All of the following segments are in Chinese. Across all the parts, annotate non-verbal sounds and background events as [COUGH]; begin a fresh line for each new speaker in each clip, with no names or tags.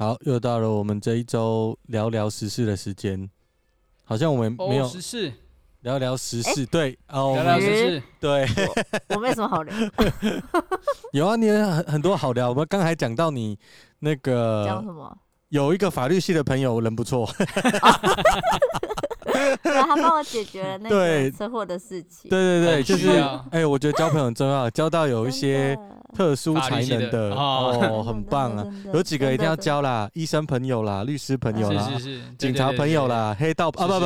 好，又到了我们这一周聊聊时事的时间。好像我们没有
时事，
聊聊时事，对哦，
聊聊时事，[LAUGHS]
对。
我没什么好聊。[LAUGHS]
有啊，你很很多好聊。我们刚才讲到你那个
讲什么？
有一个法律系的朋友，人不
错。[LAUGHS] [LAUGHS] 帮我解决了那个车祸的事情。
对对对，就是哎，我觉得交朋友很重要，交到有一些特殊才能的哦，很棒啊！有几个一定要交啦，医生朋友啦，律师朋友啦，
是是是，
警察朋友啦，黑道啊不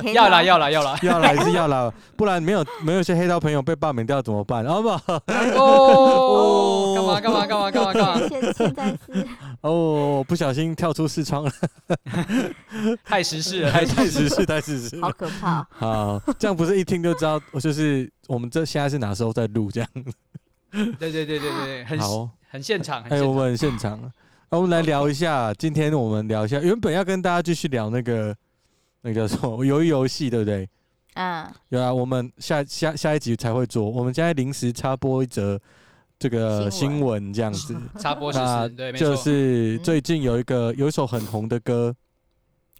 不，
要啦要啦要啦。
要啦还是要啦，不然没有没有一些黑道朋友被罢免掉怎么办？好不。好？
哦，干嘛干嘛干嘛干嘛干嘛？
现现在是
哦，不小心跳出视窗了，[LAUGHS]
太时事了，
太 [LAUGHS] 太时事太时事，
好可怕。
好，这样不是一听就知道，我就是我们这现在是哪时候在录这样。
对对对对对，很好，很现场。
哎，我们很现场。那我们来聊一下，今天我们聊一下，原本要跟大家继续聊那个那个什么鱿鱼游戏，对不对？
嗯。
有啊，我们下下下一集才会做。我们现在临时插播一则这个新闻，这样子。[LAUGHS]
插播时事，对，没错。
就是最近有一个有一首很红的歌，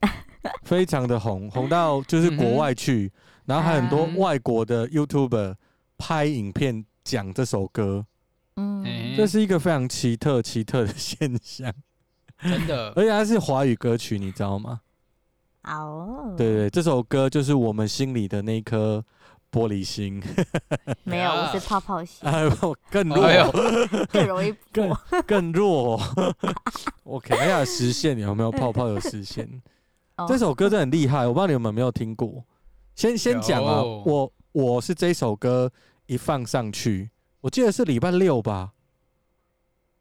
[LAUGHS] 非常的红，红到就是国外去，然后还很多外国的 YouTuber 拍影片。讲这首歌，嗯，这是一个非常奇特奇特的现象，[LAUGHS]
真的，
而且它是华语歌曲，你知道吗？
哦，
对对，这首歌就是我们心里的那颗玻璃心。[LAUGHS]
没有，我是泡泡心，
更弱，[LAUGHS]
更容易
更更弱。我有没有实现有没有泡泡有实现。[LAUGHS] 这首歌真的很厉害，我不知道你们有没有听过。先先讲啊，我我是这首歌。一放上去，我记得是礼拜六吧，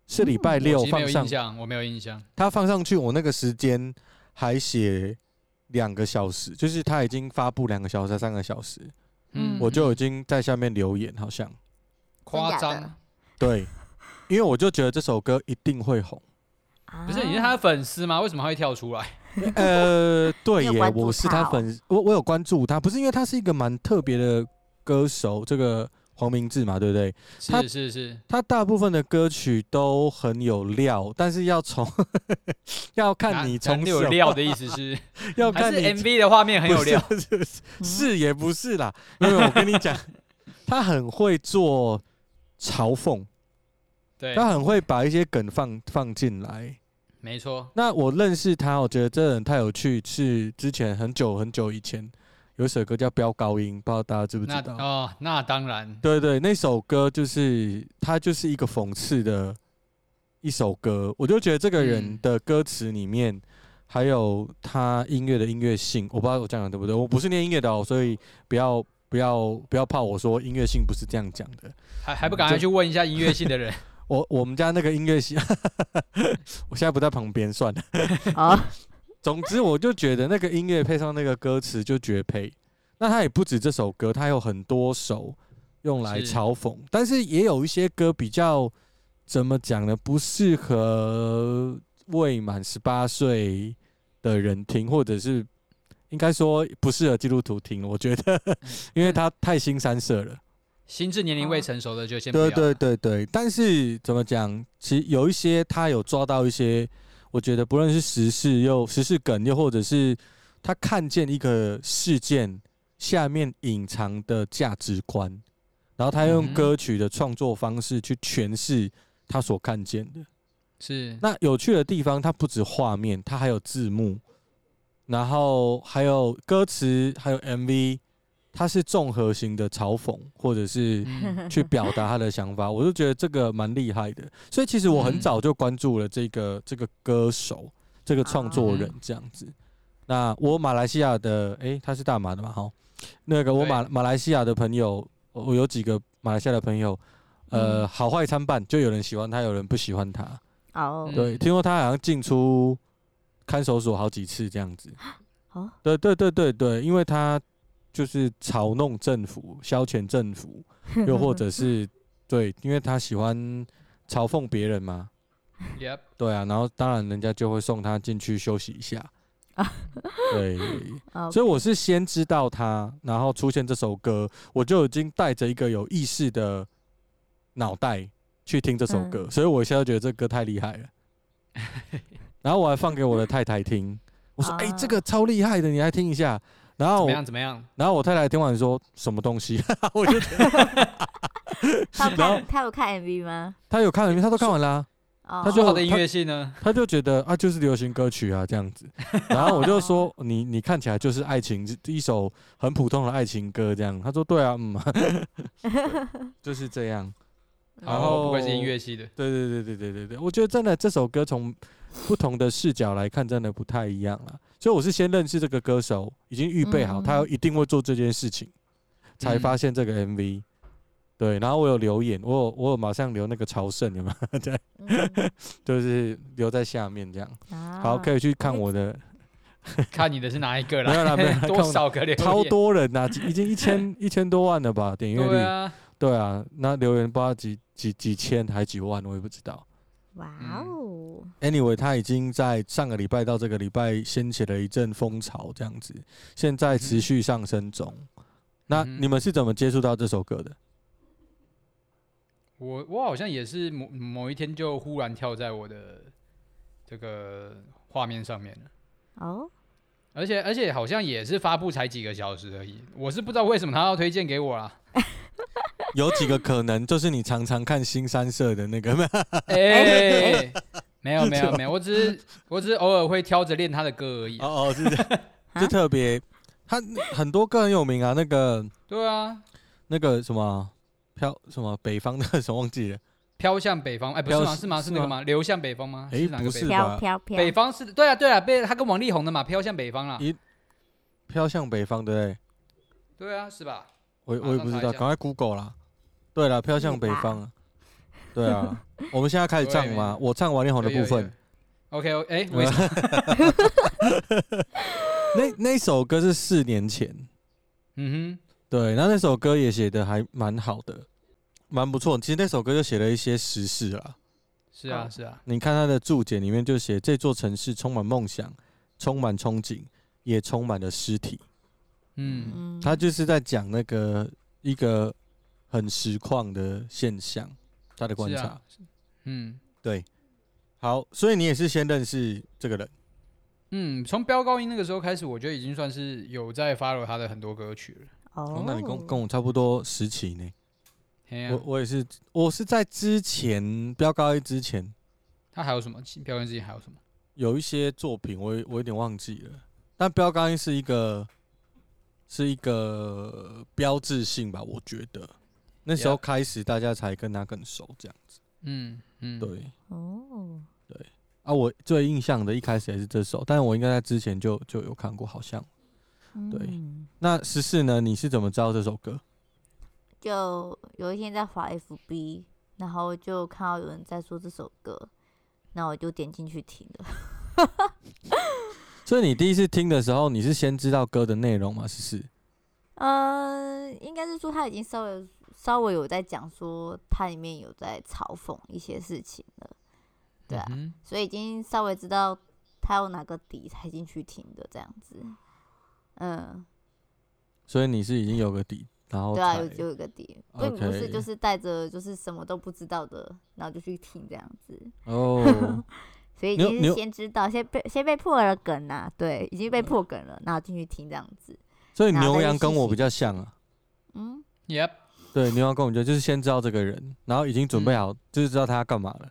是礼拜六放上。
我没有印象。
他放上去，我那个时间还写两个小时，就是他已经发布两个小时、三个小时，嗯，我就已经在下面留言，好像
夸张。
对，因为我就觉得这首歌一定会红。
不是你是他的粉丝吗？为什么他会跳出来？[LAUGHS]
呃，对耶，[LAUGHS] 我是他粉，我我有关注他，不是因为他是一个蛮特别的。歌手这个黄明志嘛，对不对？
是是是，
他大部分的歌曲都很有料，但是要从 [LAUGHS] 要看你从
有料的意思是 [LAUGHS]
要看你
MV 的画面很有料，
是，也不是啦，因为我跟你讲，[LAUGHS] 他很会做嘲讽，
对，
他很会把一些梗放放进来，
没错。
那我认识他，我觉得这人太有趣，是之前很久很久以前。有一首歌叫《飙高音》，不知道大家知不知道？
哦，那当然。
对对，那首歌就是它就是一个讽刺的一首歌。我就觉得这个人的歌词里面，还有他音乐的音乐性，我不知道我讲的对不对。我不是念音乐的哦，所以不要不要不要怕我说音乐性不是这样讲的。
还还不赶快去问一下音乐性的人？[LAUGHS]
我我们家那个音乐系，[LAUGHS] 我现在不在旁边算了。
啊。
总之，我就觉得那个音乐配上那个歌词就绝配。那他也不止这首歌，他有很多首用来嘲讽，是但是也有一些歌比较怎么讲呢？不适合未满十八岁的人听，或者是应该说不适合基督徒听。我觉得，因为他太新三色了，
心智年龄未成熟的就先
对对对对。但是怎么讲？其实有一些他有抓到一些。我觉得不论是时事又时事梗，又或者是他看见一个事件下面隐藏的价值观，然后他用歌曲的创作方式去诠释他所看见的。
是
那有趣的地方，它不止画面，它还有字幕，然后还有歌词，还有 MV。他是综合型的嘲讽，或者是去表达他的想法，[LAUGHS] 我就觉得这个蛮厉害的。所以其实我很早就关注了这个这个歌手，这个创作人这样子。那我马来西亚的，诶，他是大马的嘛？哈，那个我马马来西亚的朋友，我有几个马来西亚的朋友，呃，好坏参半，就有人喜欢他，有人不喜欢他。
哦，
对，听说他好像进出看守所好几次这样子。
哦，
对对对对对，因为他就是嘲弄政府、消遣政府，[LAUGHS] 又或者是对，因为他喜欢嘲讽别人嘛。[LAUGHS]
Yep.
对啊，然后当然人家就会送他进去休息一下。对，[LAUGHS] 所以我是先知道他，然后出现这首歌，我就已经带着一个有意识的脑袋去听这首歌，所以我现在觉得这歌太厉害了。然后我还放给我的太太听，我说：“哎，这个超厉害的，你来听一下。”然后
怎么样？怎么样？
然后我太太听完说：“什么东西？” [LAUGHS] 我就觉得
他 [LAUGHS] 看他有看 MV 吗？
他有看 MV，他都看完了。
他说好的音乐性呢？
他就觉得啊，就是流行歌曲啊这样子。然后我就说，你你看起来就是爱情，一首很普通的爱情歌这样。他说对啊，嗯，[LAUGHS] 就是这样。然后
不愧是音乐系的。
对对对对对对对，我觉得真的这首歌从不同的视角来看，真的不太一样了。所以我是先认识这个歌手，已经预备好他一定会做这件事情，才发现这个 MV。对，然后我有留言，我有我有马上留那个朝圣，有没有？[LAUGHS] 对，[LAUGHS] 就是留在下面这样。好，可以去看我的，[LAUGHS]
看你的是哪一个啦？
没有啦，没有
多少个留言？
超多人呐，已经一千一千多万了吧？点阅率。
对啊，
对啊，那留言不知道几几几千还几万，我也不知道。
哇哦
！Anyway，他已经在上个礼拜到这个礼拜掀起了一阵风潮，这样子，现在持续上升中。那你们是怎么接触到这首歌的？
我我好像也是某某一天就忽然跳在我的这个画面上面了哦，而且而且好像也是发布才几个小时而已，我是不知道为什么他要推荐给我啦。[LAUGHS]
有几个可能就是你常常看新三社的那个吗？[LAUGHS]
哎，没有没有没有，我只是我只是偶尔会挑着练他的歌而已。
哦哦，是这样，就特别他很多歌很有名啊，那个
对啊，
那个什么。飘什么北方的什么忘记了？
飘向北方，哎，不是吗？是吗？是那个吗？流向北方吗？
哎，不是吧？
飘飘飘，
北方是对啊对啊，被他跟王力宏的嘛，飘向北方了。一
飘向北方，对？
对啊，是吧？
我我也不知道，赶快 Google 啦。对了，飘向北方。对啊，我们现在开始唱吗？我唱王力宏的部分。
OK，哎，[LAUGHS] [LAUGHS]
那那首歌是四年前。嗯哼。对，然后那首歌也写的还蛮好的，蛮不错。其实那首歌就写了一些时事啦。
是啊，是啊。
你看他的注解里面就写：这座城市充满梦想，充满憧憬，也充满了尸体。嗯，他就是在讲那个一个很实况的现象，他的观察。啊、嗯，对。好，所以你也是先认识这个人。
嗯，从飙高音那个时候开始，我觉得已经算是有在 follow 他的很多歌曲了。
哦，那你跟跟我差不多时期呢？
啊、
我我也是，我是在之前飙高音之前，
他还有什么？飙高音之前还有什么？
有一些作品我，我我有点忘记了。但飙高音是一个是一个标志性吧？我觉得那时候开始大家才跟他更熟，这样子。嗯嗯，对哦，对啊，我最印象的一开始也是这首，但是我应该在之前就就有看过，好像。对，那十四呢？你是怎么知道这首歌？
就有一天在滑 FB，然后就看到有人在说这首歌，那我就点进去听了。[LAUGHS]
所以你第一次听的时候，你是先知道歌的内容吗？十四？
呃，应该是说他已经稍微稍微有在讲说，它里面有在嘲讽一些事情了。对啊，嗯、所以已经稍微知道他有哪个底才进去听的这样子。嗯，
所以你是已经有个底，然后
对啊，有就有个底，所以不是就是带着就是什么都不知道的，然后就去听这样子哦。[LAUGHS] 所以已经是先知道，先被先被破了梗呐，对，已经被破梗了，然后进去听这样子。
所以牛羊跟我比较像啊，
嗯，Yep，
对，牛羊跟我觉得就是先知道这个人，然后已经准备好，就是知道他要干嘛了。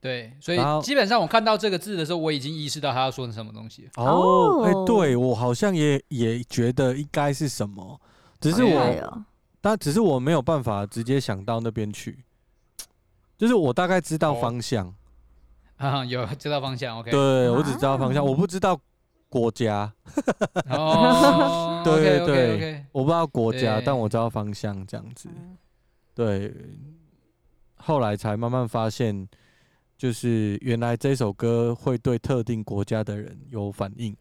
对，所以基本上我看到这个字的时候，我已经意识到他要说什么东西。
哦，哎，对我好像也也觉得应该是什么，只是我，但只是我没有办法直接想到那边去，就是我大概知道方向，[LAUGHS]
啊，有知道方向，OK，
对我只知道方向，我不知道国家。
哦，[LAUGHS]
对对对，我不知道国家，但我知道方向这样子。对，后来才慢慢发现。就是原来这首歌会对特定国家的人有反应。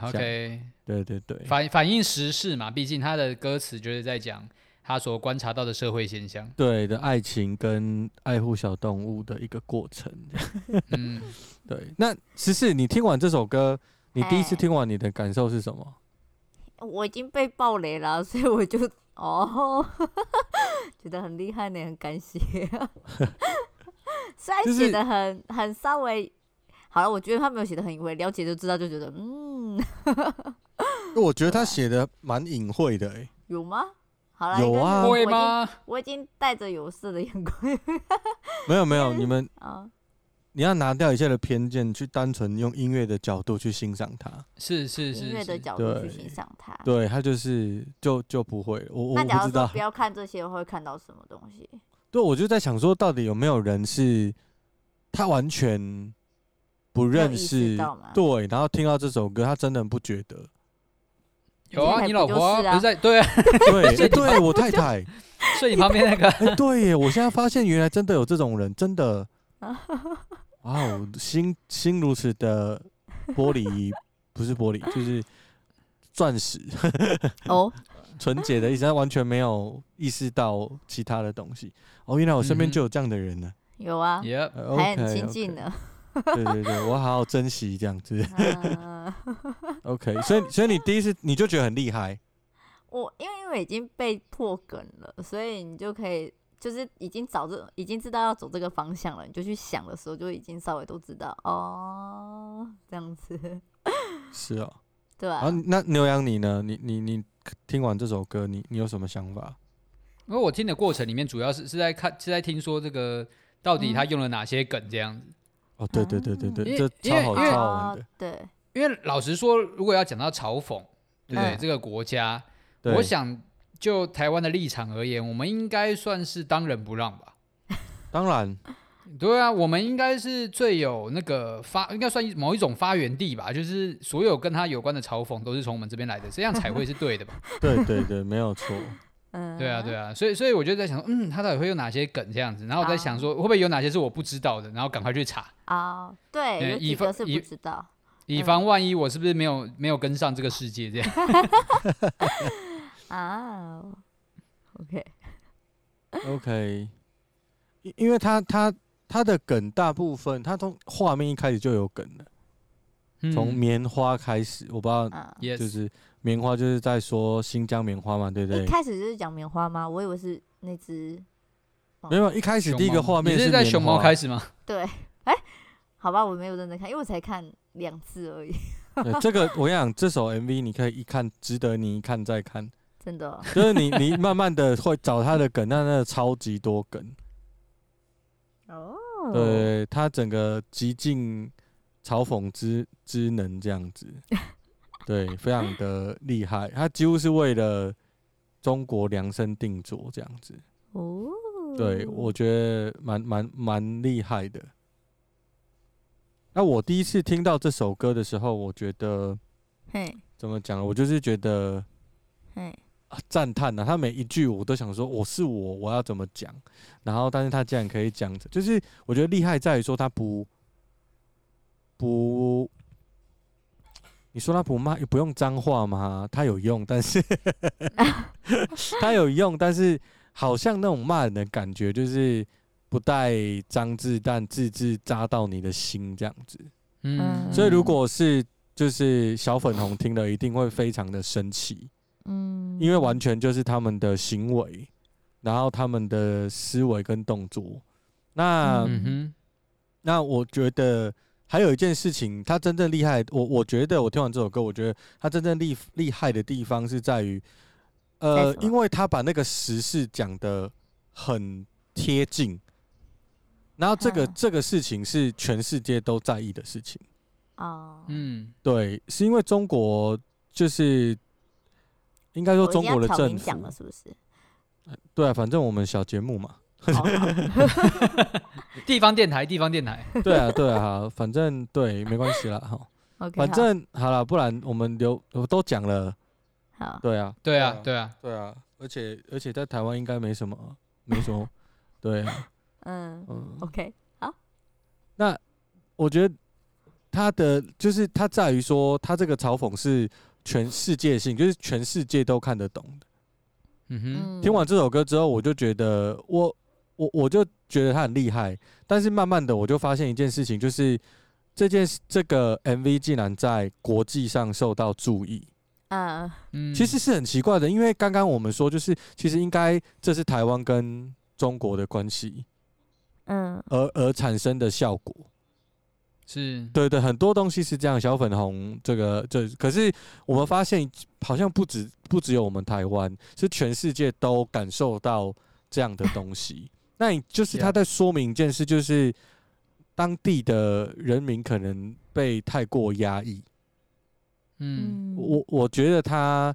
OK，
对对对，
反反映时事嘛，毕竟他的歌词就是在讲他所观察到的社会现象。
对的，爱情跟爱护小动物的一个过程。嗯，[LAUGHS] 对。那十四，你听完这首歌，你第一次听完，你的感受是什么？
我已经被爆雷了，[LAUGHS] 所以我就哦，[LAUGHS] 觉得很厉害呢，很感谢。虽然写的很很稍微好了，我觉得他没有写的很隐晦，了解就知道，就觉得嗯。
我觉得他写的蛮隐晦的，哎，有吗？
好了，
有啊，
会吗？
我已经带着有色的眼光。
没 [LAUGHS] 有没有，你们啊，你要拿掉一切的偏见，去单纯用音乐的角度去欣赏它。
是是是，
音乐的角度去欣赏它。
对，他就是就就不会。我我不知道，
不要看这些会看到什么东西。
对，我就在想说，到底有没有人是他完全不认识，对，然后听到这首歌，他真的不觉得。
有啊，你老婆不是在对啊，
对，[LAUGHS] 对我太太 [LAUGHS]
睡你旁边那个，
哎，对耶，我现在发现原来真的有这种人，真的，[LAUGHS] 哇哦，心心如此的玻璃，不是玻璃，就是钻石 [LAUGHS] 哦。纯洁的意思，他完全没有意识到其他的东西。哦，原来我身边就有这样的人呢。
有啊，还很亲近呢。
对对对，我好好珍惜这样子。OK，所以所以你第一次你就觉得很厉害。
我因为因为已经被破梗了，所以你就可以就是已经找这已经知道要走这个方向了，你就去想的时候就已经稍微都知道哦，这样子。
是 [LAUGHS] 啊。
对啊。
那牛羊你呢？你你你。听完这首歌，你你有什么想法？
因为我听的过程里面，主要是是在看，是在听说这个到底他用了哪些梗这样子。
哦，对对对对对，这超好超好玩的。
对，
因为老实说，如果要讲到嘲讽，对不对？这个国家，我想就台湾的立场而言，我们应该算是当仁不让吧。[LAUGHS]
当然。
对啊，我们应该是最有那个发，应该算某一种发源地吧。就是所有跟他有关的嘲讽都是从我们这边来的，这样才会是对的吧？[LAUGHS]
对对对，没有错。
嗯，对啊对啊，所以所以我就在想，嗯，他到底会有哪些梗这样子？然后我在想说，会不会有哪些是我不知道的？然后赶快去查
啊。对，有几个是不知道，
以防万一，我是不是没有没有跟上这个世界这样？[LAUGHS]
啊，OK。
OK，因因为他他。他的梗大部分，他从画面一开始就有梗了，从棉花开始，我不知道，就是棉花就是在说新疆棉花嘛，对不对？
一开始就是讲棉花吗？我以为是那只，
没有，一开始第一个画面
是在熊猫开始吗？
对，哎，好吧，我没有认真看，因为我才看两次而已。
这个我跟你讲，这首 MV 你可以一看，值得你一看再看，
真的，
就是你你慢慢的会找他的梗，那那超级多梗。
哦，
对，他整个极尽嘲讽之之能这样子，[LAUGHS] 对，非常的厉害。他几乎是为了中国量身定做这样子。哦，对，我觉得蛮蛮蛮厉害的。那我第一次听到这首歌的时候，我觉得，嘿，怎么讲？我就是觉得，嘿。赞叹呐，他每一句我都想说，我是我，我要怎么讲？然后，但是他竟然可以讲，就是我觉得厉害在于说他不不，你说他不骂，也不用脏话吗？他有用，但是 [LAUGHS] 他有用，但是好像那种骂人的感觉，就是不带脏字，但字字扎到你的心这样子。嗯，所以如果是就是小粉红听了，一定会非常的生气。嗯，因为完全就是他们的行为，然后他们的思维跟动作。那，嗯，那我觉得还有一件事情，他真正厉害。我我觉得我听完这首歌，我觉得他真正厉厉害的地方是在于，呃，因为他把那个时事讲的很贴近，然后这个这个事情是全世界都在意的事情。哦，嗯，对，是因为中国就是。应该说中国的政府
是不是？
对啊，反正我们小节目嘛，[LAUGHS]
地方电台，地方电台。[LAUGHS]
对啊，对啊，反正对，没关系啦，哈。[LAUGHS] 反正好了，不然我们留我都讲了。
好。
对啊，对啊，对啊，
对啊，而且而且在台湾应该没什么，没什么。对。
嗯嗯。OK，好。
那我觉得他的就是他在于说，他这个嘲讽是全世界性，就是全世界都看得懂的。嗯哼，听完这首歌之后，我就觉得我我我就觉得他很厉害，但是慢慢的我就发现一件事情，就是这件这个 MV 竟然在国际上受到注意。啊嗯，其实是很奇怪的，因为刚刚我们说，就是其实应该这是台湾跟中国的关系，嗯，而而产生的效果。
是
对对，很多东西是这样。小粉红这个，这可是我们发现，好像不止不只有我们台湾，是全世界都感受到这样的东西。[LAUGHS] 那你就是他在说明一件事，就是当地的人民可能被太过压抑。嗯，我我觉得他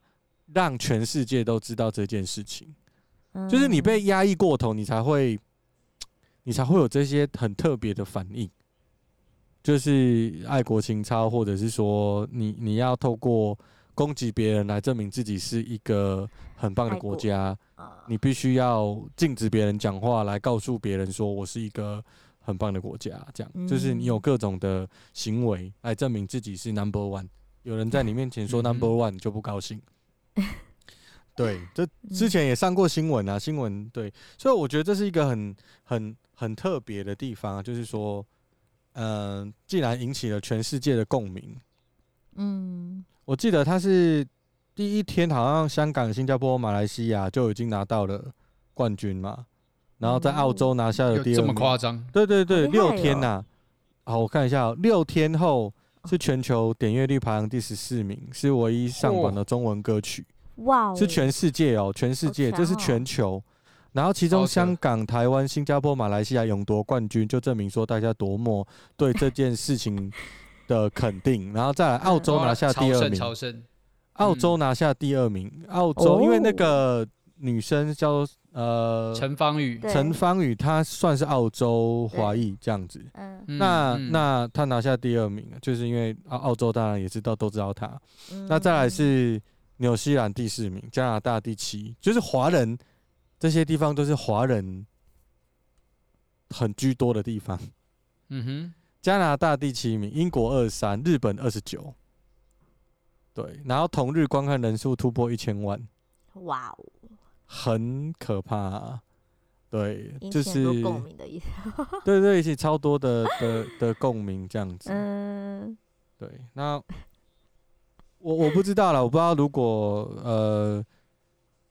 让全世界都知道这件事情，就是你被压抑过头，你才会，你才会有这些很特别的反应。就是爱国情操，或者是说你你要透过攻击别人来证明自己是一个很棒的国家，你必须要禁止别人讲话来告诉别人说我是一个很棒的国家，这样就是你有各种的行为来证明自己是 number one。有人在你面前说 [LAUGHS] number one，你就不高兴。[LAUGHS] 对，这之前也上过新闻啊，新闻对，所以我觉得这是一个很很很特别的地方，就是说。嗯，既然引起了全世界的共鸣，嗯，我记得他是第一天，好像香港、新加坡、马来西亚就已经拿到了冠军嘛，然后在澳洲拿下了第二名，
这么夸张？
对对对，六天呐、啊，好，我看一下，六天后是全球点阅率排行第十四名，是唯一上榜的中文歌曲，哇，是全世界哦，全世界，这是全球。然后，其中香港、台湾、新加坡、马来西亚勇夺冠军，就证明说大家多么对这件事情的肯定。然后再来，澳洲拿下第二名。澳洲拿下第二名。澳洲因为那个女生叫呃
陈芳宇，
陈芳宇她算是澳洲华裔这样子。那那她拿下第二名，就是因为澳澳洲当然也知道都知道她。那再来是纽西兰第四名，加拿大第七，就是华人。这些地方都是华人很居多的地方。嗯哼，加拿大第七名，英国二十三，日本二十九。对，然后同日观看人数突破一千万。哇哦，很可怕啊。对，就是共鸣的意思。对对，一起超多的的的共鸣这样子。嗯，对。那我我不知道了，我不知道如果呃。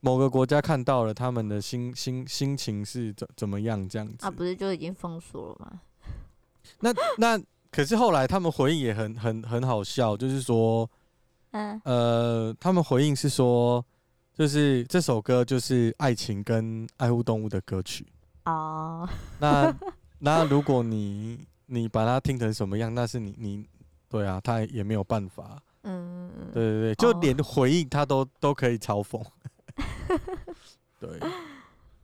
某个国家看到了，他们的心心心情是怎怎么样？这样子啊，
不是就已经封锁了吗？
那那可是后来他们回应也很很很好笑，就是说，嗯呃，他们回应是说，就是这首歌就是爱情跟爱护动物的歌曲哦。那那如果你你把它听成什么样，那是你你对啊，他也没有办法。嗯，对对对，就连回应他都都可以嘲讽。[LAUGHS] 对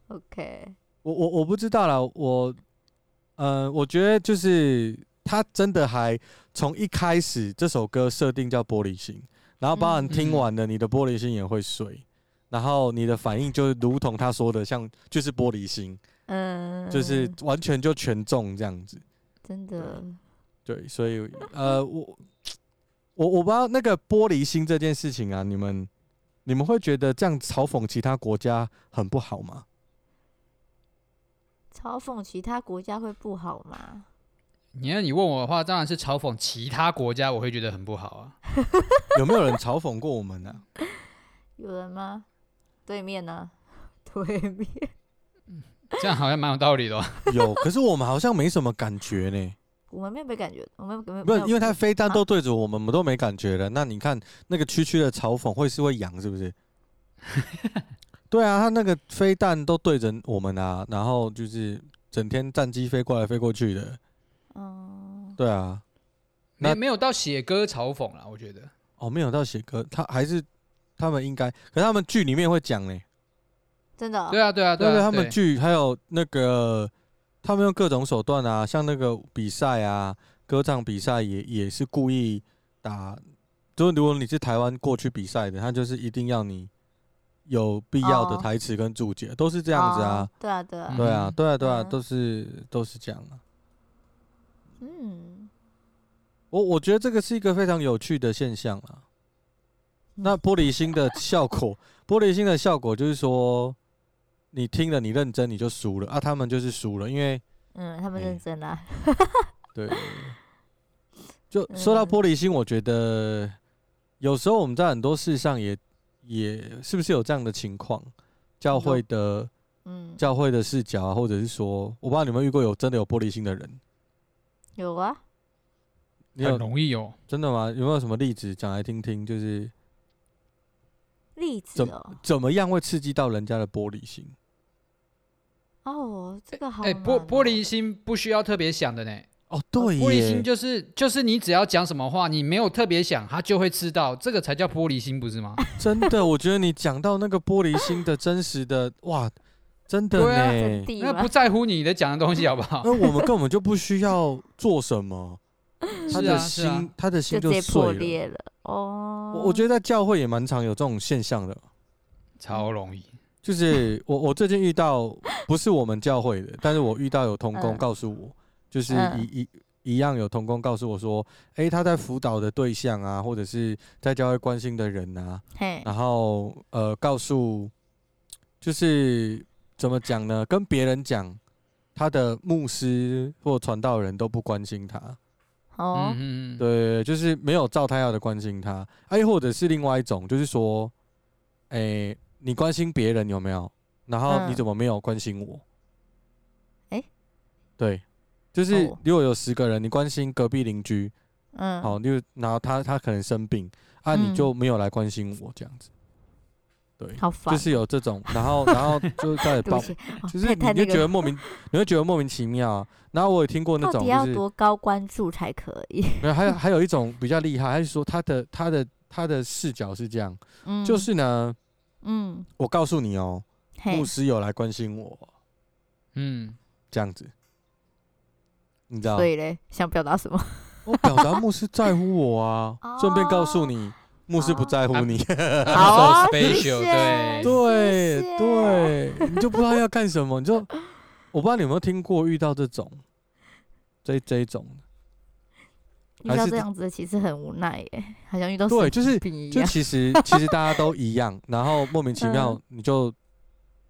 ，OK，
我我我不知道啦，我，呃，我觉得就是他真的还从一开始这首歌设定叫玻璃心，然后包含听完了，你的玻璃心也会碎，嗯、然后你的反应就如同他说的，像就是玻璃心，嗯，就是完全就全中这样子，
真的，
对，所以呃，我 [TSK] 我我不知道那个玻璃心这件事情啊，你们。你们会觉得这样嘲讽其他国家很不好吗？
嘲讽其他国家会不好吗？
你要你问我的话，当然是嘲讽其他国家，我会觉得很不好啊。[LAUGHS]
有没有人嘲讽过我们呢？
有人吗？对面呢？[LAUGHS] 对面，
这样好像蛮有道理的。
有，可是我们好像没什么感觉呢。
我们没有没感觉，我们没有
不是，因为他飞弹都对着我们，我们都没感觉的。那你看那个区区的嘲讽会是会痒是不是？[LAUGHS] 对啊，他那个飞弹都对着我们啊，然后就是整天战机飞过来飞过去的。哦，对啊，
没没有到写歌嘲讽啦，我觉得。
哦，没有到写歌，他还是他们应该，可是他们剧里面会讲呢。
真的？
对啊，对啊，对
对，他们剧还有那个。他们用各种手段啊，像那个比赛啊，歌唱比赛也也是故意打。就是如果你是台湾过去比赛的，他就是一定要你有必要的台词跟注解，都是这样子啊。
对啊，对啊，
对啊，对啊，对啊，都是都是这样啊。嗯，我我觉得这个是一个非常有趣的现象啊。那玻璃心的效果，[LAUGHS] 玻璃心的效果就是说，你听了你认真你就输了啊，他们就是输了，因为
嗯，他们认真啊。
对，[LAUGHS] 就说到玻璃心，我觉得有时候我们在很多事上也也是不是有这样的情况，教会的嗯，教会的视角啊，或者是说，我不知道你们遇过有真的有玻璃心的人？
有啊，
很容易有，
真的吗？有没有什么例子讲来听听？就是。
例子哦，
怎怎么样会刺激到人家的玻璃心？
哦，这个好。
哎，玻玻璃心不需要特别想的呢。
哦，对，
玻璃心就是就是你只要讲什么话，你没有特别想，他就会知道，这个才叫玻璃心，不是吗？[LAUGHS]
真的，我觉得你讲到那个玻璃心的真实的哇，真的呢，
那不在乎你的讲的东西好不好？
那我们根本就不需要做什么，[LAUGHS] 他的心，他的心就破裂了。哦，我我觉得在教会也蛮常有这种现象的，
超容易。
就是我我最近遇到不是我们教会的，但是我遇到有同工告诉我，就是一一一样有同工告诉我说，哎，他在辅导的对象啊，或者是在教会关心的人啊，然后呃告诉，就是怎么讲呢？跟别人讲，他的牧师或传道人都不关心他。哦，嗯对，就是没有照他要的关心他，哎，或者是另外一种，就是说，哎、欸，你关心别人有没有？然后你怎么没有关心我？哎、嗯，对，就是如果有十个人，你关心隔壁邻居，嗯，好，就然后他他可能生病，啊，你就没有来关心我这样子。对，就是有这种，然后，然后就在报，[LAUGHS] 就是你就觉得莫名，你会觉得莫名其妙。然后我也听过那种，
要多高关注才可以。[LAUGHS]
没有，还有还有一种比较厉害，还是说他的他的他的视角是这样，就是呢，嗯，我告诉你哦，牧师有来关心我，嗯，这样子，你知道？
所以嘞，想表达什么？
我表达牧师在乎我啊，顺便告诉你。牧师不在乎你，
好 [LAUGHS] special，对。
对对，你就不知道要干什么，你就我不知道你有没有听过遇到这种，这这一种，
遇到这样子的其实很无奈耶，好像遇到
对，就是就其实 [LAUGHS] 其实大家都一样，然后莫名其妙你就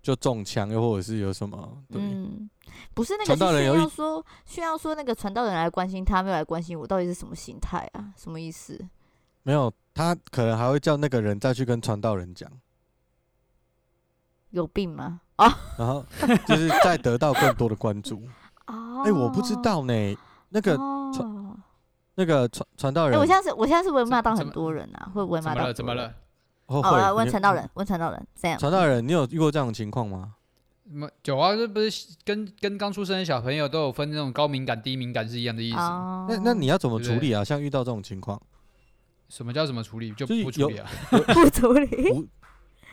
就中枪，又或者是有什么，嗯，
不是那个传道人要说需要说那个传道人来关心他，没有来关心我，到底是什么心态啊？什么意思？
没有。他可能还会叫那个人再去跟传道人讲，
有病吗？啊，
然后就是再得到更多的关注。哦，哎，我不知道呢。那个传那个传传道人，
我现在是，我现在是不会骂到很多人啊，会不会骂到？
怎么了？
哦，问传道人，问传道人，这样。
传道人，你有遇过这样的情况吗？
么有啊，这不是跟跟刚出生的小朋友都有分那种高敏感、低敏感是一样的意思。
那那你要怎么处理啊？像遇到这种情况？
什么叫怎么处理？就不处理啊？[LAUGHS] [LAUGHS]
不处理。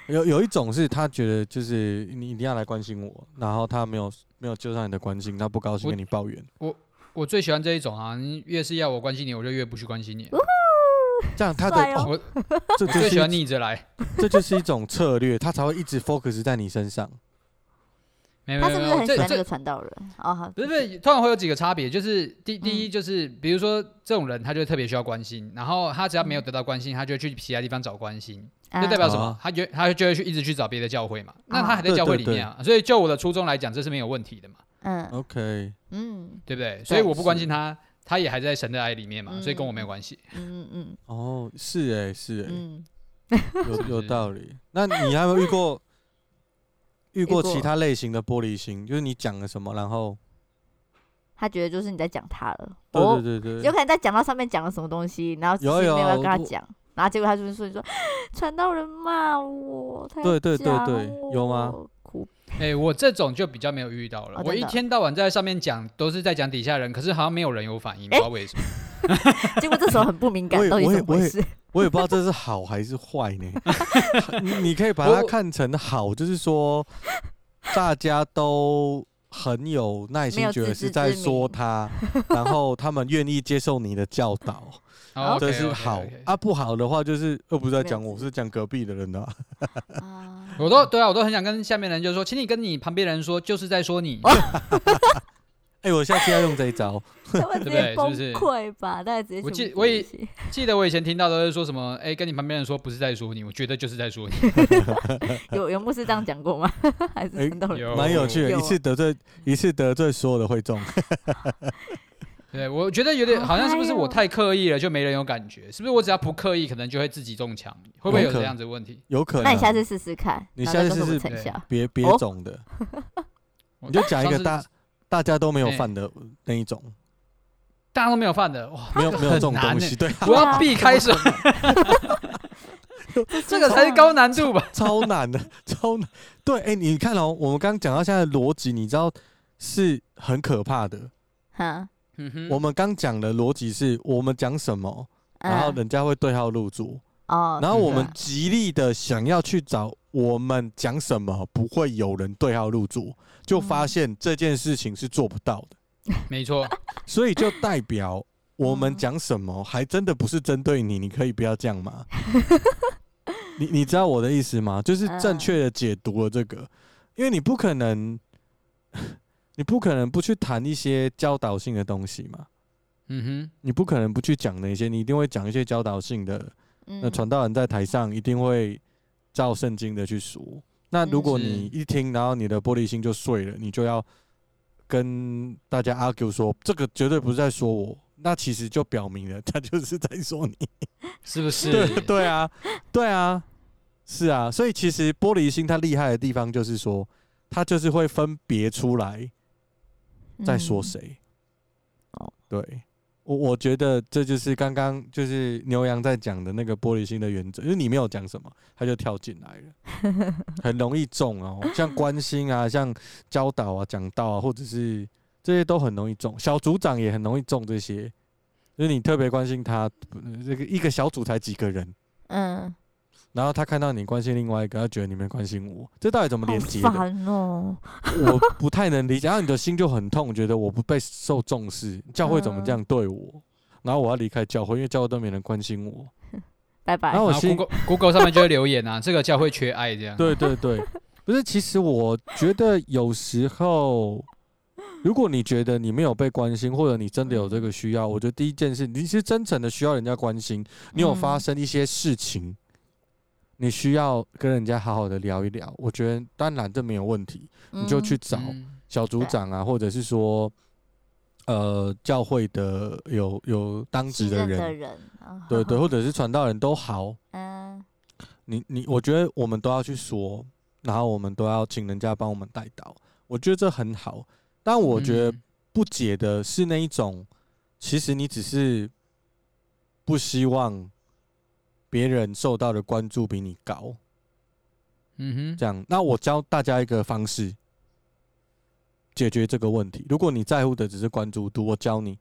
有有一种是他觉得就是你一定要来关心我，然后他没有没有接受你的关心，他不高兴跟你抱怨。
我我，我最喜欢这一种啊！你越是要我关心你，我就越不去关心你。
这样他的 [LAUGHS] 我
这最喜欢逆着来，
这就是一种策略，他才会一直 focus 在你身上。
他是不是很喜欢这个传道人？哦，
不是不是，通常会有几个差别，就是第第一就是，比如说这种人，他就特别需要关心，然后他只要没有得到关心，他就去其他地方找关心，就代表什么？他就他就会去一直去找别的教会嘛。那他还在教会里面啊，所以就我的初衷来讲，这是没有问题的嘛。
嗯，OK，
嗯，对不对？所以我不关心他，他也还在神的爱里面嘛，所以跟我没有关系。
嗯嗯嗯。哦，是哎是哎，有有 [LAUGHS] 道理。那你还有没有遇过？遇过其他类型的玻璃心，就是你讲了什么，然后
他觉得就是你在讲他了。
对对对对，
有可能在讲到上面讲了什么东西，然后有没有要跟他讲，然后结果他就是说：“你说传道人骂我。”
对对对对，有吗？
哎，我这种就比较没有遇到了。我一天到晚在上面讲，都是在讲底下人，可是好像没有人有反应，不知道为什么。
结果这时候很不敏感，到底怎么回事？
我也不知道这是好还是坏呢。[LAUGHS] 你可以把它看成好，就是说大家都很有耐心，觉得是在说他，然后他们愿意接受你的教导，[LAUGHS] 这是好。啊，不好的话就是又不是在讲我，是讲隔壁的人的。[LAUGHS]
我都对啊，我都很想跟下面人就是说，请你跟你旁边人说，就是在说你。
哎，我下次要用这一招，[LAUGHS]
对不对？崩溃吧，大家直接。
我记我以 [LAUGHS] 记得我以前听到都是说什么，哎，跟你旁边人说不是在说你，我觉得就是在说你。[LAUGHS]
有有牧师这样讲过吗？还是真的
有？蛮有趣的，一次得罪一次得罪所有的会众。
对，我觉得有点好像是不是我太刻意了，就没人有感觉？是不是我只要不刻意，可能就会自己中枪？会不会有这样子的问题？
有可能。
那你下次试试看，
你下次试试别别种的，你就讲一个大大家都没有犯的那一种，
大家都没有犯的哇，
没有没有这种东西，对，
我要避开什么？[LAUGHS] 这个才是高难度吧？
超难的，超难。对，哎，你看哦，我们刚刚讲到现在的逻辑，你知道是很可怕的，哈。我们刚讲的逻辑是我们讲什么，然后人家会对号入座，然后我们极力的想要去找我们讲什么不会有人对号入座，就发现这件事情是做不到的。[LAUGHS]
没错，
所以就代表我们讲什么还真的不是针对你，你可以不要这样吗？[LAUGHS] 你你知道我的意思吗？就是正确的解读了这个，因为你不可能。[LAUGHS] 你不可能不去谈一些教导性的东西嘛，嗯哼，你不可能不去讲那些，你一定会讲一些教导性的。那传道人在台上一定会照圣经的去数。那如果你一听，然后你的玻璃心就碎了，你就要跟大家 argue 说这个绝对不是在说我，那其实就表明了他就是在说你，
是不是？[LAUGHS]
对对啊，对啊，是啊。所以其实玻璃心它厉害的地方就是说，它就是会分别出来。在说谁？哦，对，我我觉得这就是刚刚就是牛羊在讲的那个玻璃心的原则，就是你没有讲什么，他就跳进来了，[LAUGHS] 很容易中哦。像关心啊，像教导啊、讲道啊，或者是这些都很容易中。小组长也很容易中这些，就是你特别关心他，这个一个小组才几个人，嗯。然后他看到你关心另外一个，他觉得你没关心我，这到底怎么连接的？烦哦！我不太能理解。然后你的心就很痛，觉得我不被受重视，教会怎么这样对我？然后我要离开教会，因为教会都没人关心我。[LAUGHS]
拜拜。
然后我心
Google Google 上面就会留言啊，这个教会缺爱这样。
对对对，不是，其实我觉得有时候，如果你觉得你没有被关心，或者你真的有这个需要，我觉得第一件事，你是真诚的需要人家关心，你有发生一些事情。你需要跟人家好好的聊一聊，我觉得当然这没有问题，你就去找小组长啊，或者是说，呃，教会的有有当值的人，对对，或者是传道人都好，嗯，你你，我觉得我们都要去说，然后我们都要请人家帮我们带到，我觉得这很好。但我觉得不解的是那一种，其实你只是不希望。别人受到的关注比你高，嗯哼，这样，那我教大家一个方式解决这个问题。如果你在乎的只是关注度，我教你，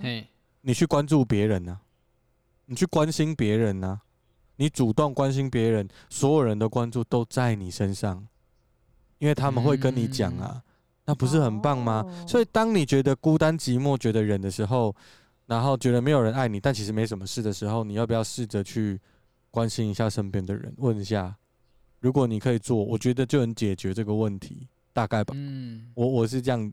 嘿，你去关注别人啊，你去关心别人啊，你主动关心别人，所有人的关注都在你身上，因为他们会跟你讲啊，那不是很棒吗？所以当你觉得孤单寂寞、觉得冷的时候。然后觉得没有人爱你，但其实没什么事的时候，你要不要试着去关心一下身边的人，问一下？如果你可以做，我觉得就能解决这个问题，大概吧。嗯，我我是这样，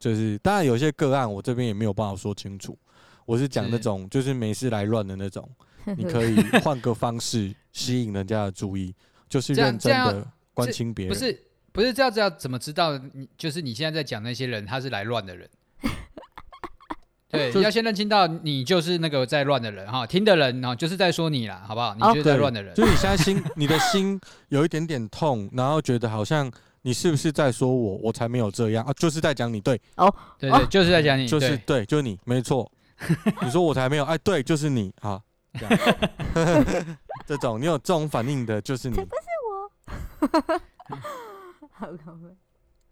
就是当然有些个案，我这边也没有办法说清楚。我是讲那种就是没事来乱的那种，[LAUGHS] 你可以换个方式 [LAUGHS] 吸引人家的注意，就是认真的关心别人。不
是不是这样子，要怎么知道你就是你现在在讲那些人，他是来乱的人？对，就要先认清到你就是那个在乱的人哈，听的人呢就是在说你啦，好不好？你就是在乱的人，
就是你现在 [LAUGHS] 心，你的心有一点点痛，然后觉得好像你是不是在说我？我才没有这样啊，就是在讲你，对，
哦，对对，就是在讲你，
就是对，就是你，没错。[LAUGHS] 你说我才没有，哎，对，就是你，好，这样，[LAUGHS] 这种你有这种反应的，就是你，不
是我，好可怕。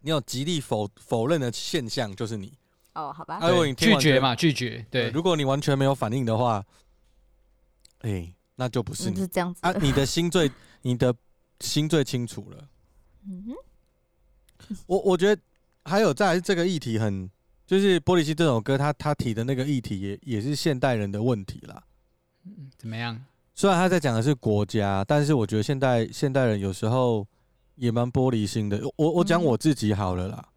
你有极力否否认的现象，就是你。
哦，好吧。
拒绝嘛，拒绝。对，
如果你完全没有反应的话，哎，那就不是你。
是这样子
啊，你的心最，[LAUGHS] 你的心最清楚了。嗯哼。我我觉得还有再来这个议题很，就是玻璃心这首歌，他他提的那个议题也也是现代人的问题啦。
嗯，怎么样？
虽然他在讲的是国家，但是我觉得现代现代人有时候也蛮玻璃心的。我我讲我自己好了啦。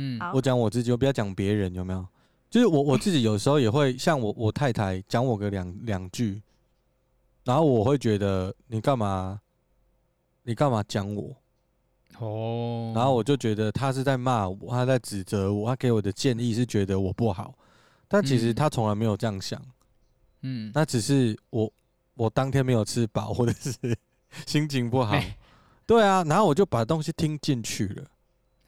嗯，
我讲我自己，我不要讲别人，有没有？就是我我自己有时候也会像我我太太讲我个两两句，然后我会觉得你干嘛，你干嘛讲我？
哦，
然后我就觉得他是在骂我，他在指责我，他给我的建议是觉得我不好，但其实他从来没有这样想，
嗯，
那只是我我当天没有吃饱，或者是 [LAUGHS] 心情不好，对啊，然后我就把东西听进去了，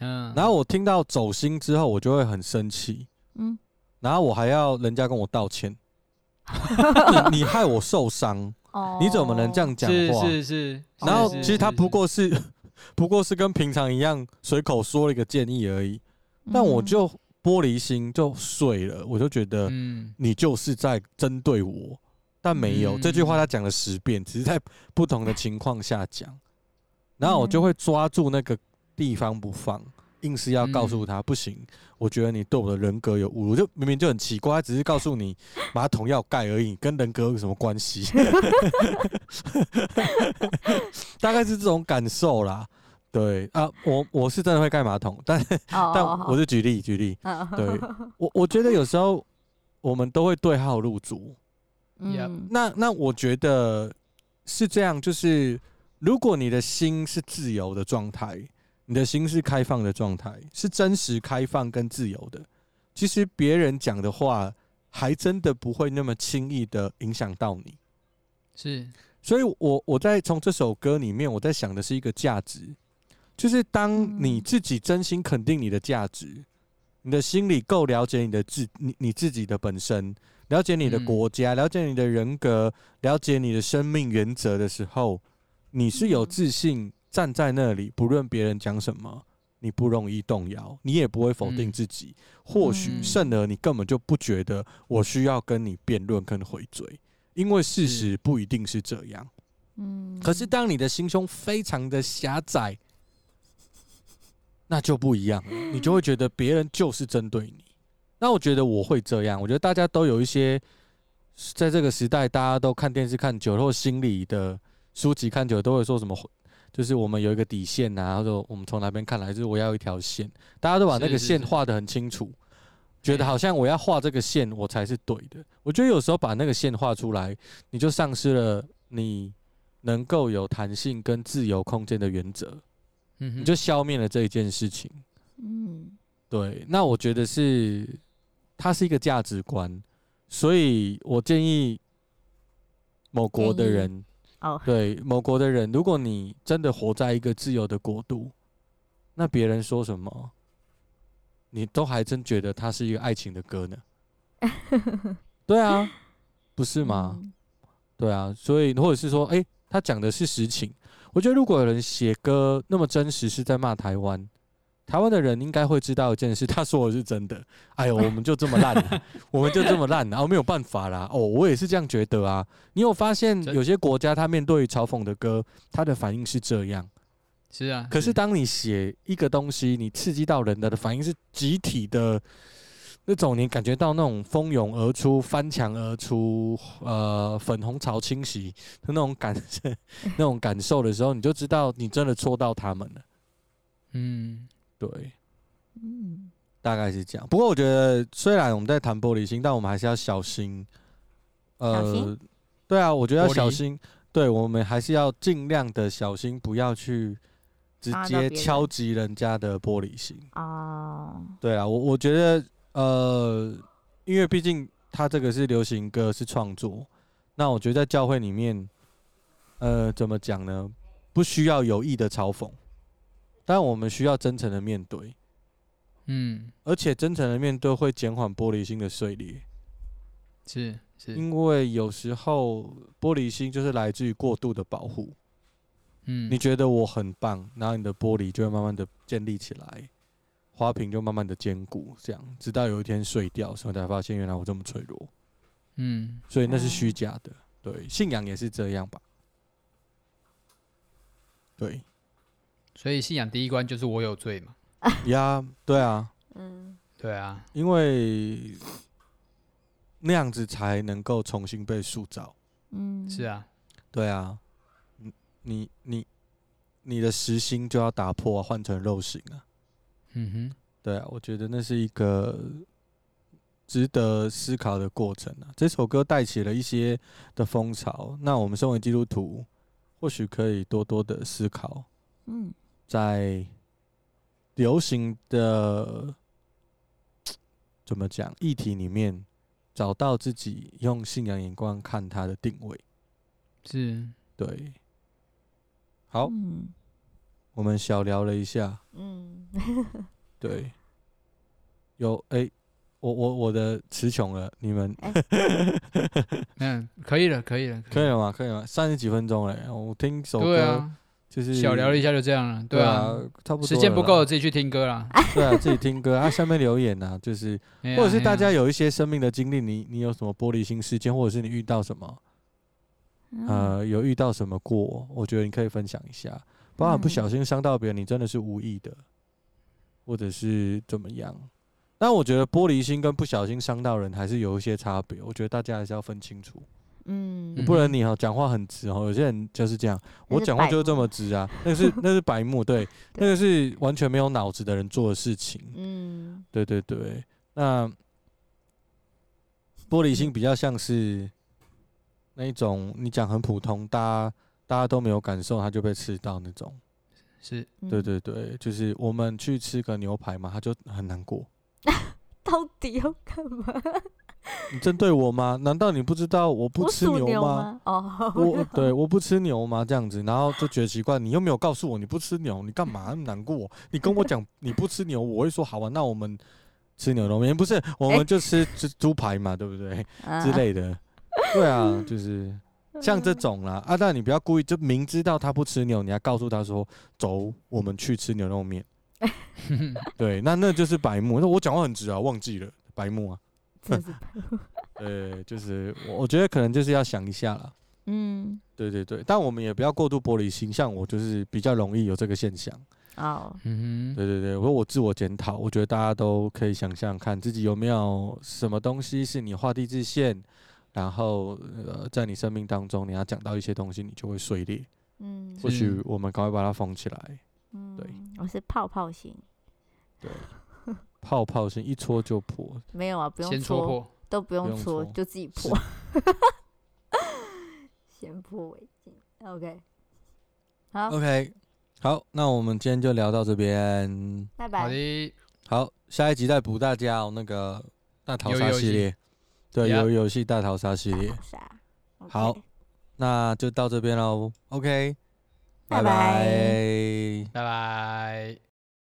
嗯，
然后我听到走心之后，我就会很生气，
嗯，
然后我还要人家跟我道歉，[LAUGHS] 你你害我受伤，你怎么能这样讲话？
是是是，
然后其实他不过是。[LAUGHS] 不过是跟平常一样随口说了一个建议而已，但我就玻璃心就碎了，我就觉得你就是在针对我，但没有这句话他讲了十遍，只是在不同的情况下讲，然后我就会抓住那个地方不放，硬是要告诉他不行，我觉得你对我的人格有侮辱，就明明就很奇怪，只是告诉你 [LAUGHS] 马桶要盖而已，跟人格有什么关系？[LAUGHS] 大概是这种感受啦。对啊，我我是真的会盖马桶，但、oh, [LAUGHS] 但我是举例举例。对，我我觉得有时候我们都会对号入座。
嗯，
那那我觉得是这样，就是如果你的心是自由的状态，你的心是开放的状态，是真实开放跟自由的，其实别人讲的话还真的不会那么轻易的影响到你。
是，
所以我我在从这首歌里面，我在想的是一个价值。就是当你自己真心肯定你的价值，你的心里够了解你的自你你自己的本身，了解你的国家，了解你的人格，了解你的生命原则的时候，你是有自信站在那里，不论别人讲什么，你不容易动摇，你也不会否定自己。或许甚而你根本就不觉得我需要跟你辩论跟回嘴，因为事实不一定是这样。嗯，可是当你的心胸非常的狭窄。那就不一样了，[LAUGHS] 你就会觉得别人就是针对你。那我觉得我会这样，我觉得大家都有一些，在这个时代，大家都看电视看久了，或心理的书籍看久了，都会说什么，就是我们有一个底线啊，或者我们从哪边看来，就是我要一条线，大家都把那个线画得很清楚，觉得好像我要画这个线，我才是对的。我觉得有时候把那个线画出来，你就丧失了你能够有弹性跟自由空间的原则。你就消灭了这一件事情。嗯，对。那我觉得是，它是一个价值观，所以我建议某国的人，哦，对某国的人，如果你真的活在一个自由的国度，那别人说什么，你都还真觉得它是一个爱情的歌呢。[LAUGHS] 对啊，不是吗？对啊，所以或者是说，哎，他讲的是实情。我觉得如果有人写歌那么真实，是在骂台湾，台湾的人应该会知道一件事，他说的是真的。哎呦，[LAUGHS] 我们就这么烂，[LAUGHS] 我们就这么烂，然后没有办法啦。哦，我也是这样觉得啊。你有发现有些国家，他面对嘲讽的歌，他的反应是这样。
是啊。
可是当你写一个东西，你刺激到人的的反应是集体的。那种你感觉到那种蜂拥而出、翻墙而出、呃粉红潮侵袭的那种感 [LAUGHS] 那种感受的时候，你就知道你真的戳到他们了。
嗯，
对，嗯，大概是这样。不过我觉得，虽然我们在谈玻璃心，但我们还是要小心。呃，对啊，我觉得要小心。对，我们还是要尽量的小心，不要去直接敲击人家的玻璃心。哦，对啊，我我觉得。呃，因为毕竟他这个是流行歌，是创作。那我觉得在教会里面，呃，怎么讲呢？不需要有意的嘲讽，但我们需要真诚的面对。
嗯，
而且真诚的面对会减缓玻璃心的碎裂。
是是，
因为有时候玻璃心就是来自于过度的保护。
嗯，
你觉得我很棒，然后你的玻璃就会慢慢的建立起来。花瓶就慢慢的坚固，这样直到有一天碎掉，时候才发现原来我这么脆弱。
嗯，
所以那是虚假的。对，信仰也是这样吧？对，
所以信仰第一关就是我有罪嘛？
呀，对啊，
嗯，对啊，
因为那样子才能够重新被塑造。
嗯，是啊，
对啊，你你你的实心就要打破，换成肉形啊。
嗯哼，
对啊，我觉得那是一个值得思考的过程啊。这首歌带起了一些的风潮，那我们身为基督徒，或许可以多多的思考，嗯，在流行的怎么讲议题里面，找到自己用信仰眼光看它的定位，
是。
对。好，嗯、我们小聊了一下，嗯，对，有哎、欸，我我我的词穷了，你们，[LAUGHS]
嗯，可以了，可以了，
可以了。吗？可以吗？三十几分钟了，我听首歌，就是
小聊了一下就这样了，对啊，
差不多，
时间不够，自己去听歌啦，
对啊，自己听歌啊，下面留言啊，就是，或者是大家有一些生命的经历，你你有什么玻璃心事件，或者是你遇到什么？呃，有遇到什么过？我觉得你可以分享一下，包含不小心伤到别人，你真的是无意的，或者是怎么样？但我觉得玻璃心跟不小心伤到人还是有一些差别，我觉得大家还是要分清楚。嗯，不然你哈讲话很直哦，有些人就是这样，我讲话就是这么直啊，那是 [LAUGHS] 那是白目，对，那个是完全没有脑子的人做的事情。嗯，对对对，那玻璃心比较像是。那一种你讲很普通，大家大家都没有感受，他就被吃到那种，
是，
对对对，就是我们去吃个牛排嘛，他就很难过。[LAUGHS]
到底要干嘛？[LAUGHS]
你针对我吗？难道你不知道我不吃牛吗？哦，我对我不吃牛吗？这样子，然后就觉得奇怪，你又没有告诉我你不吃牛，你干嘛那么难过？你跟我讲 [LAUGHS] 你不吃牛，我会说好啊，那我们吃牛肉面，不是，[LAUGHS] 我们就吃猪猪排嘛，对不对？之类的。对啊，就是像这种啦，啊，但你不要故意就明知道他不吃牛，你还告诉他说走，我们去吃牛肉面。对，那那就是白目。那我讲话很直啊，忘记了白目啊。真是。[LAUGHS] 对，就是我我觉得可能就是要想一下啦。嗯，对对对，但我们也不要过度玻璃心，像我就是比较容易有这个现象。哦，嗯哼，对对对，我我自我检讨，我觉得大家都可以想想看自己有没有什么东西是你画地自限。然后，呃，在你生命当中，你要讲到一些东西，你就会碎裂。嗯，或许我们赶快把它封起来。嗯，对，
我是泡泡型。
对，泡泡型一搓就破。
没有啊，不用戳，都不用搓，就自己破。[LAUGHS] 先破为敬。OK。好。
OK。好，那我们今天就聊到这边。
拜拜。
好的。
好，下一集再补大家哦那个大逃杀系列。对，有游戏大逃杀系列，好，那就到这边喽，OK，拜拜，
拜拜。